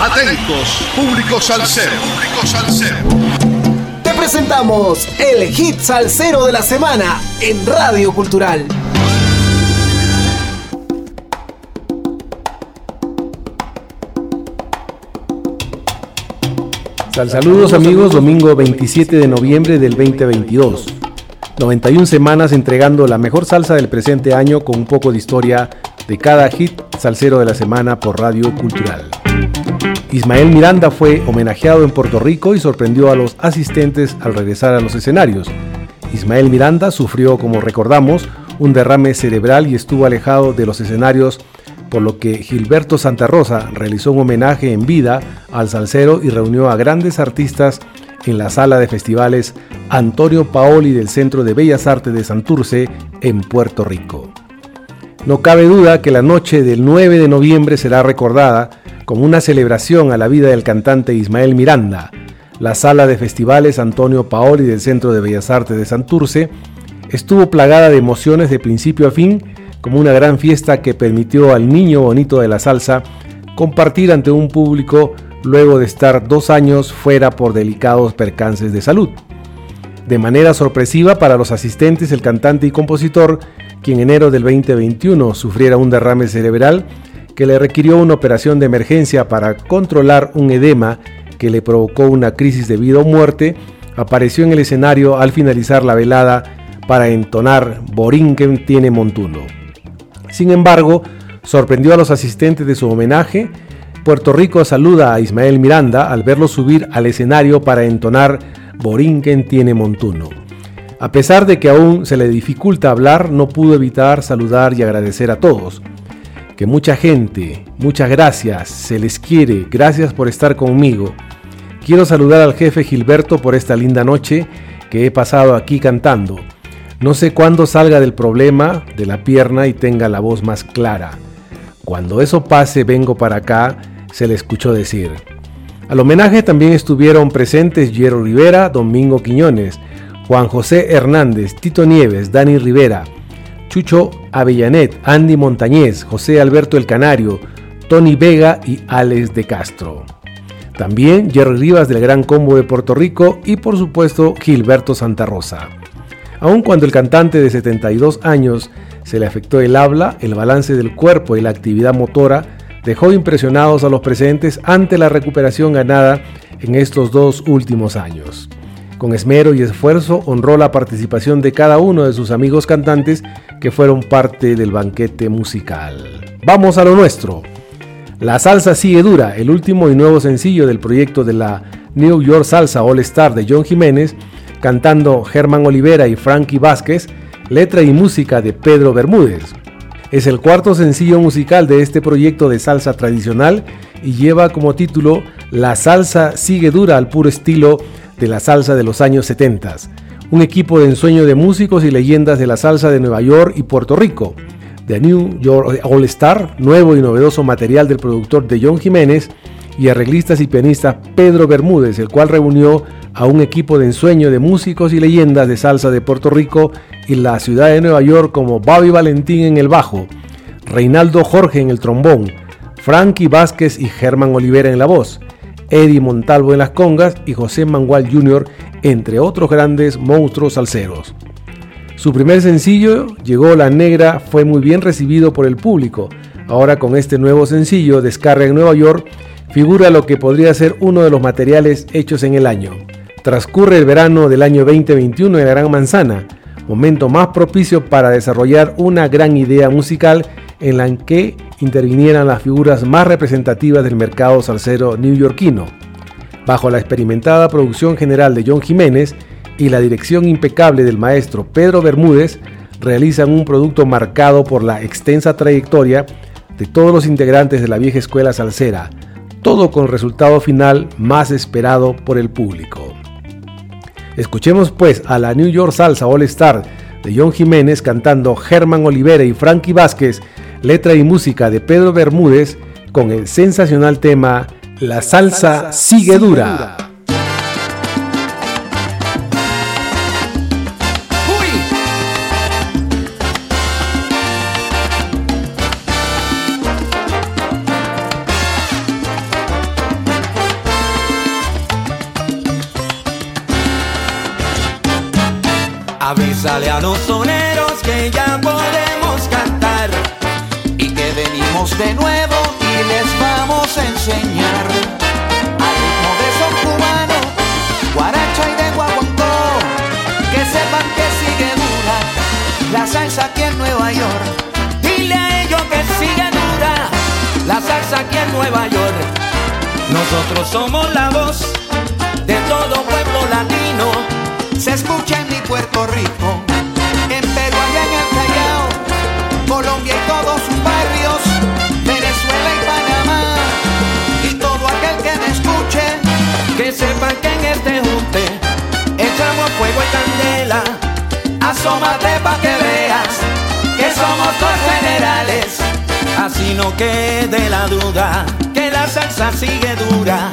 Atentos, público salsero. Público salsero. Te presentamos el hit salsero de la semana en Radio Cultural. saludos amigos, domingo 27 de noviembre del 2022. 91 semanas entregando la mejor salsa del presente año con un poco de historia de cada hit salsero de la semana por Radio Cultural. Ismael Miranda fue homenajeado en Puerto Rico y sorprendió a los asistentes al regresar a los escenarios. Ismael Miranda sufrió, como recordamos, un derrame cerebral y estuvo alejado de los escenarios por lo que Gilberto Santa Rosa realizó un homenaje en vida al salsero y reunió a grandes artistas en la sala de festivales Antonio Paoli del Centro de Bellas Artes de Santurce en Puerto Rico. No cabe duda que la noche del 9 de noviembre será recordada como una celebración a la vida del cantante Ismael Miranda. La sala de festivales Antonio Paoli del Centro de Bellas Artes de Santurce estuvo plagada de emociones de principio a fin como una gran fiesta que permitió al niño bonito de la salsa compartir ante un público luego de estar dos años fuera por delicados percances de salud. De manera sorpresiva para los asistentes, el cantante y compositor, quien en enero del 2021 sufriera un derrame cerebral que le requirió una operación de emergencia para controlar un edema que le provocó una crisis de vida o muerte, apareció en el escenario al finalizar la velada para entonar Borinquen tiene montuno. Sin embargo, sorprendió a los asistentes de su homenaje. Puerto Rico saluda a Ismael Miranda al verlo subir al escenario para entonar Borinquen tiene montuno. A pesar de que aún se le dificulta hablar, no pudo evitar saludar y agradecer a todos. Que mucha gente, muchas gracias, se les quiere, gracias por estar conmigo. Quiero saludar al jefe Gilberto por esta linda noche que he pasado aquí cantando. No sé cuándo salga del problema de la pierna y tenga la voz más clara. Cuando eso pase vengo para acá, se le escuchó decir. Al homenaje también estuvieron presentes Jerry Rivera, Domingo Quiñones, Juan José Hernández, Tito Nieves, Dani Rivera, Chucho Avellanet, Andy Montañez, José Alberto El Canario, Tony Vega y Alex de Castro. También Jerry Rivas del Gran Combo de Puerto Rico y por supuesto Gilberto Santa Rosa. Aun cuando el cantante de 72 años se le afectó el habla, el balance del cuerpo y la actividad motora dejó impresionados a los presentes ante la recuperación ganada en estos dos últimos años. Con esmero y esfuerzo honró la participación de cada uno de sus amigos cantantes que fueron parte del banquete musical. Vamos a lo nuestro. La salsa sigue dura, el último y nuevo sencillo del proyecto de la New York Salsa All Star de John Jiménez cantando Germán Olivera y Frankie Vázquez, letra y música de Pedro Bermúdez. Es el cuarto sencillo musical de este proyecto de salsa tradicional y lleva como título La salsa sigue dura al puro estilo de la salsa de los años 70. Un equipo de ensueño de músicos y leyendas de la salsa de Nueva York y Puerto Rico. The New York All Star, nuevo y novedoso material del productor de John Jiménez y arreglistas y pianistas Pedro Bermúdez, el cual reunió a un equipo de ensueño de músicos y leyendas de salsa de Puerto Rico y la ciudad de Nueva York como Bobby Valentín en el bajo, Reinaldo Jorge en el trombón, Frankie Vázquez y Germán Olivera en la voz, Eddie Montalvo en las congas y José Mangual Jr., entre otros grandes monstruos salseros. Su primer sencillo, Llegó la Negra, fue muy bien recibido por el público. Ahora con este nuevo sencillo, Descarga en Nueva York, figura lo que podría ser uno de los materiales hechos en el año. Transcurre el verano del año 2021 en la Gran Manzana, momento más propicio para desarrollar una gran idea musical en la que intervinieran las figuras más representativas del mercado salsero neoyorquino. Bajo la experimentada producción general de John Jiménez y la dirección impecable del maestro Pedro Bermúdez, realizan un producto marcado por la extensa trayectoria de todos los integrantes de la vieja escuela salsera, todo con resultado final más esperado por el público. Escuchemos pues a la New York Salsa All Star de John Jiménez cantando Germán Olivera y Frankie Vázquez, letra y música de Pedro Bermúdez con el sensacional tema La salsa, sigue dura. Avísale a los de nuevo y les vamos a enseñar al ritmo de son cubano, guaracha y de guaguancó, que sepan que sigue dura la salsa aquí en Nueva York. Dile a ellos que sigue dura la salsa aquí en Nueva York. Nosotros somos la Así no quede la duda que la salsa sigue dura.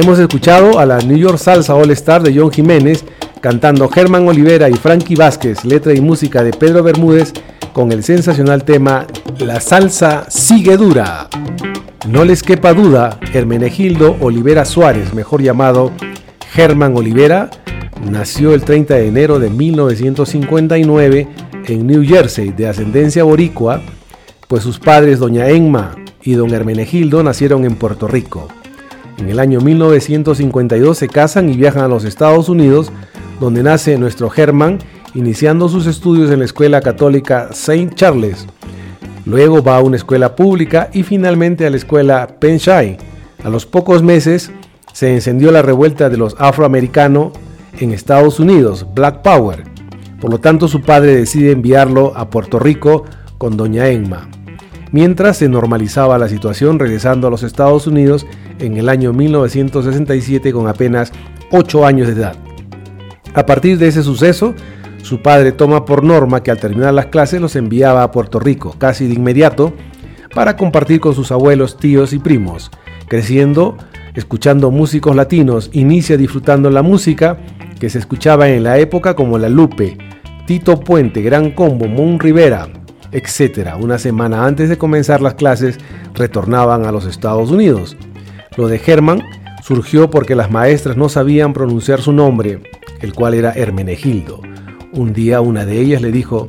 Hemos escuchado a la New York Salsa All Star de John Jiménez cantando Germán Olivera y Frankie Vázquez, letra y música de Pedro Bermúdez, con el sensacional tema La salsa sigue dura. No les quepa duda, Hermenegildo Olivera Suárez, mejor llamado Germán Olivera, nació el 30 de enero de 1959 en New Jersey, de ascendencia boricua, pues sus padres, doña Enma y don Hermenegildo, nacieron en Puerto Rico. En el año 1952 se casan y viajan a los Estados Unidos, donde nace nuestro Germán, iniciando sus estudios en la escuela católica St. Charles. Luego va a una escuela pública y finalmente a la escuela Penshai. A los pocos meses se encendió la revuelta de los afroamericanos en Estados Unidos, Black Power. Por lo tanto, su padre decide enviarlo a Puerto Rico con doña Emma. Mientras se normalizaba la situación regresando a los Estados Unidos en el año 1967 con apenas 8 años de edad. A partir de ese suceso, su padre toma por norma que al terminar las clases los enviaba a Puerto Rico casi de inmediato para compartir con sus abuelos, tíos y primos. Creciendo, escuchando músicos latinos, inicia disfrutando la música que se escuchaba en la época como La Lupe, Tito Puente, Gran Combo, Mon Rivera, etc. Una semana antes de comenzar las clases retornaban a los Estados Unidos. Lo de Herman surgió porque las maestras no sabían pronunciar su nombre, el cual era Hermenegildo. Un día una de ellas le dijo,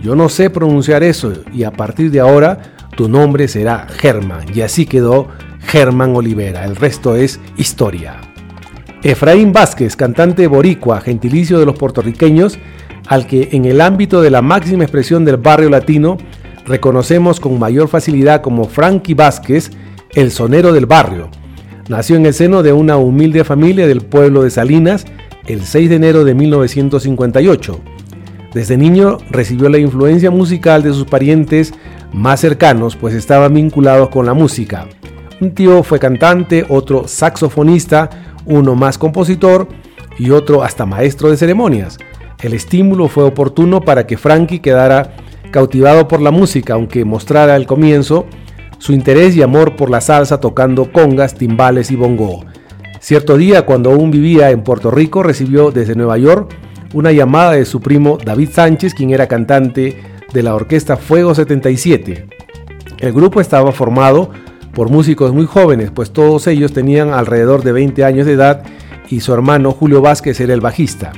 yo no sé pronunciar eso y a partir de ahora tu nombre será Germán. Y así quedó Germán Olivera. El resto es historia. Efraín Vázquez, cantante boricua, gentilicio de los puertorriqueños, al que en el ámbito de la máxima expresión del barrio latino reconocemos con mayor facilidad como Frankie Vázquez, el sonero del barrio. Nació en el seno de una humilde familia del pueblo de Salinas el 6 de enero de 1958. Desde niño recibió la influencia musical de sus parientes más cercanos, pues estaban vinculados con la música. Un tío fue cantante, otro saxofonista, uno más compositor y otro hasta maestro de ceremonias. El estímulo fue oportuno para que Frankie quedara cautivado por la música, aunque mostrara al comienzo su interés y amor por la salsa tocando congas, timbales y bongo. Cierto día, cuando aún vivía en Puerto Rico, recibió desde Nueva York una llamada de su primo David Sánchez, quien era cantante de la orquesta Fuego 77. El grupo estaba formado por músicos muy jóvenes, pues todos ellos tenían alrededor de 20 años de edad y su hermano Julio Vázquez era el bajista.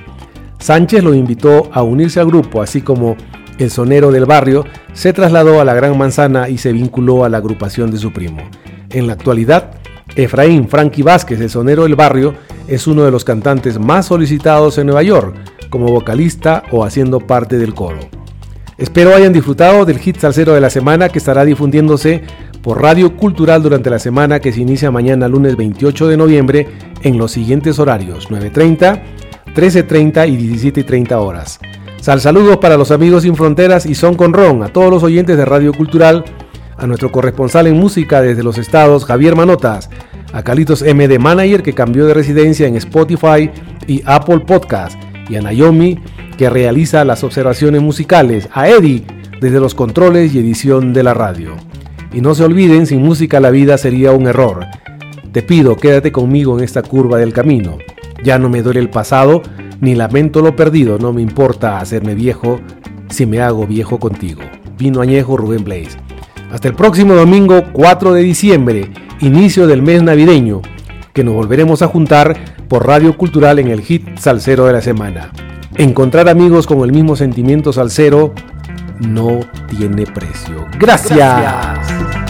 Sánchez lo invitó a unirse al grupo, así como el sonero del barrio se trasladó a la Gran Manzana y se vinculó a la agrupación de su primo. En la actualidad, Efraín Frankie Vázquez, el sonero del barrio, es uno de los cantantes más solicitados en Nueva York, como vocalista o haciendo parte del coro. Espero hayan disfrutado del hit salsero de la semana que estará difundiéndose por Radio Cultural durante la semana que se inicia mañana lunes 28 de noviembre en los siguientes horarios 9.30, 13.30 y 17.30 horas. Sal saludos para los amigos sin fronteras y son con Ron, a todos los oyentes de Radio Cultural a nuestro corresponsal en música desde los estados, Javier Manotas, a Calitos MD Manager, que cambió de residencia en Spotify y Apple Podcast, y a Naomi, que realiza las observaciones musicales, a Eddie, desde los controles y edición de la radio. Y no se olviden, sin música la vida sería un error. Te pido, quédate conmigo en esta curva del camino. Ya no me duele el pasado, ni lamento lo perdido, no me importa hacerme viejo si me hago viejo contigo. Vino añejo Rubén Blaze. Hasta el próximo domingo 4 de diciembre, inicio del mes navideño, que nos volveremos a juntar por Radio Cultural en el hit salsero de la semana. Encontrar amigos con el mismo sentimiento salsero no tiene precio. Gracias.